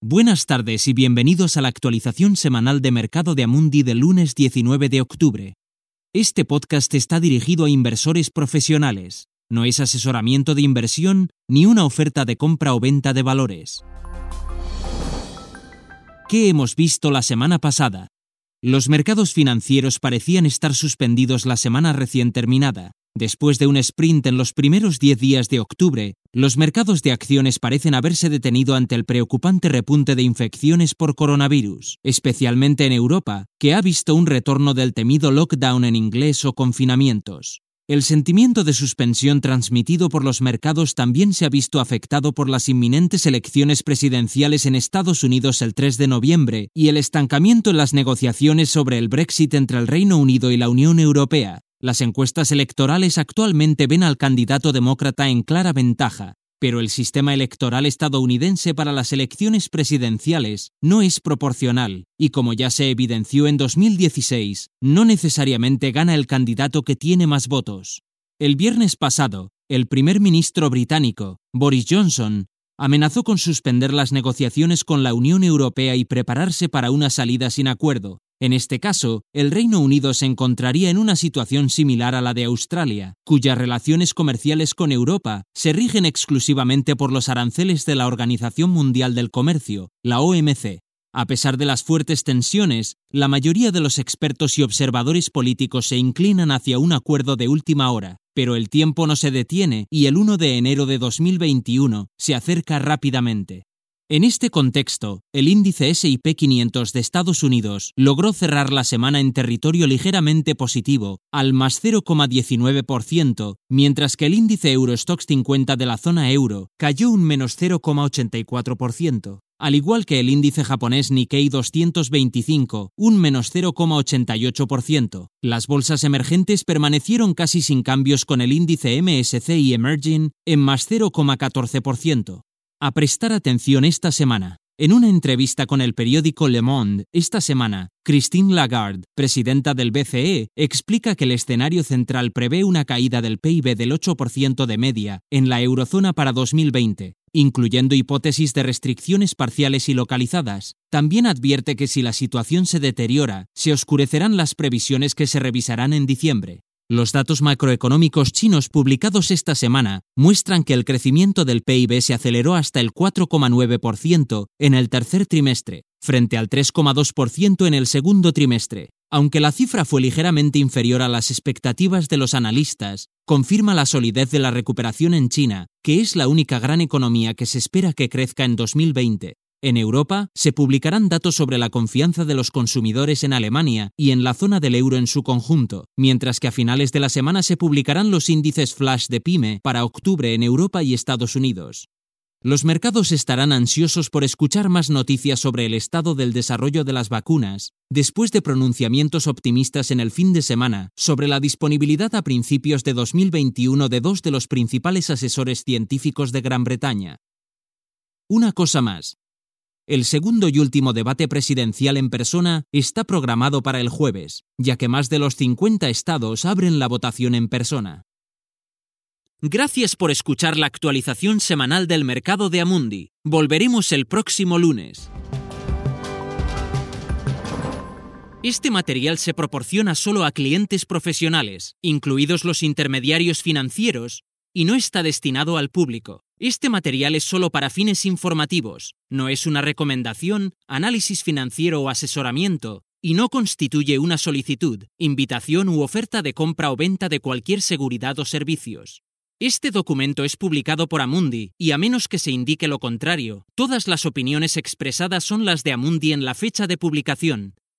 Buenas tardes y bienvenidos a la actualización semanal de mercado de Amundi del lunes 19 de octubre. Este podcast está dirigido a inversores profesionales. No es asesoramiento de inversión ni una oferta de compra o venta de valores. ¿Qué hemos visto la semana pasada? Los mercados financieros parecían estar suspendidos la semana recién terminada. Después de un sprint en los primeros 10 días de octubre, los mercados de acciones parecen haberse detenido ante el preocupante repunte de infecciones por coronavirus, especialmente en Europa, que ha visto un retorno del temido lockdown en inglés o confinamientos. El sentimiento de suspensión transmitido por los mercados también se ha visto afectado por las inminentes elecciones presidenciales en Estados Unidos el 3 de noviembre y el estancamiento en las negociaciones sobre el Brexit entre el Reino Unido y la Unión Europea, las encuestas electorales actualmente ven al candidato demócrata en clara ventaja, pero el sistema electoral estadounidense para las elecciones presidenciales no es proporcional, y como ya se evidenció en 2016, no necesariamente gana el candidato que tiene más votos. El viernes pasado, el primer ministro británico, Boris Johnson, amenazó con suspender las negociaciones con la Unión Europea y prepararse para una salida sin acuerdo, en este caso, el Reino Unido se encontraría en una situación similar a la de Australia, cuyas relaciones comerciales con Europa se rigen exclusivamente por los aranceles de la Organización Mundial del Comercio, la OMC. A pesar de las fuertes tensiones, la mayoría de los expertos y observadores políticos se inclinan hacia un acuerdo de última hora, pero el tiempo no se detiene y el 1 de enero de 2021 se acerca rápidamente. En este contexto, el índice SP 500 de Estados Unidos logró cerrar la semana en territorio ligeramente positivo, al más 0,19%, mientras que el índice Eurostox 50 de la zona euro cayó un menos 0,84% al igual que el índice japonés Nikkei 225, un menos 0,88%. Las bolsas emergentes permanecieron casi sin cambios con el índice MSCI Emerging en más 0,14% a prestar atención esta semana. En una entrevista con el periódico Le Monde esta semana, Christine Lagarde, presidenta del BCE, explica que el escenario central prevé una caída del PIB del 8% de media en la eurozona para 2020, incluyendo hipótesis de restricciones parciales y localizadas. También advierte que si la situación se deteriora, se oscurecerán las previsiones que se revisarán en diciembre. Los datos macroeconómicos chinos publicados esta semana muestran que el crecimiento del PIB se aceleró hasta el 4,9% en el tercer trimestre, frente al 3,2% en el segundo trimestre. Aunque la cifra fue ligeramente inferior a las expectativas de los analistas, confirma la solidez de la recuperación en China, que es la única gran economía que se espera que crezca en 2020. En Europa se publicarán datos sobre la confianza de los consumidores en Alemania y en la zona del euro en su conjunto, mientras que a finales de la semana se publicarán los índices flash de PyME para octubre en Europa y Estados Unidos. Los mercados estarán ansiosos por escuchar más noticias sobre el estado del desarrollo de las vacunas, después de pronunciamientos optimistas en el fin de semana sobre la disponibilidad a principios de 2021 de dos de los principales asesores científicos de Gran Bretaña. Una cosa más, el segundo y último debate presidencial en persona está programado para el jueves, ya que más de los 50 estados abren la votación en persona. Gracias por escuchar la actualización semanal del mercado de Amundi. Volveremos el próximo lunes. Este material se proporciona solo a clientes profesionales, incluidos los intermediarios financieros, y no está destinado al público. Este material es solo para fines informativos, no es una recomendación, análisis financiero o asesoramiento, y no constituye una solicitud, invitación u oferta de compra o venta de cualquier seguridad o servicios. Este documento es publicado por Amundi, y a menos que se indique lo contrario, todas las opiniones expresadas son las de Amundi en la fecha de publicación,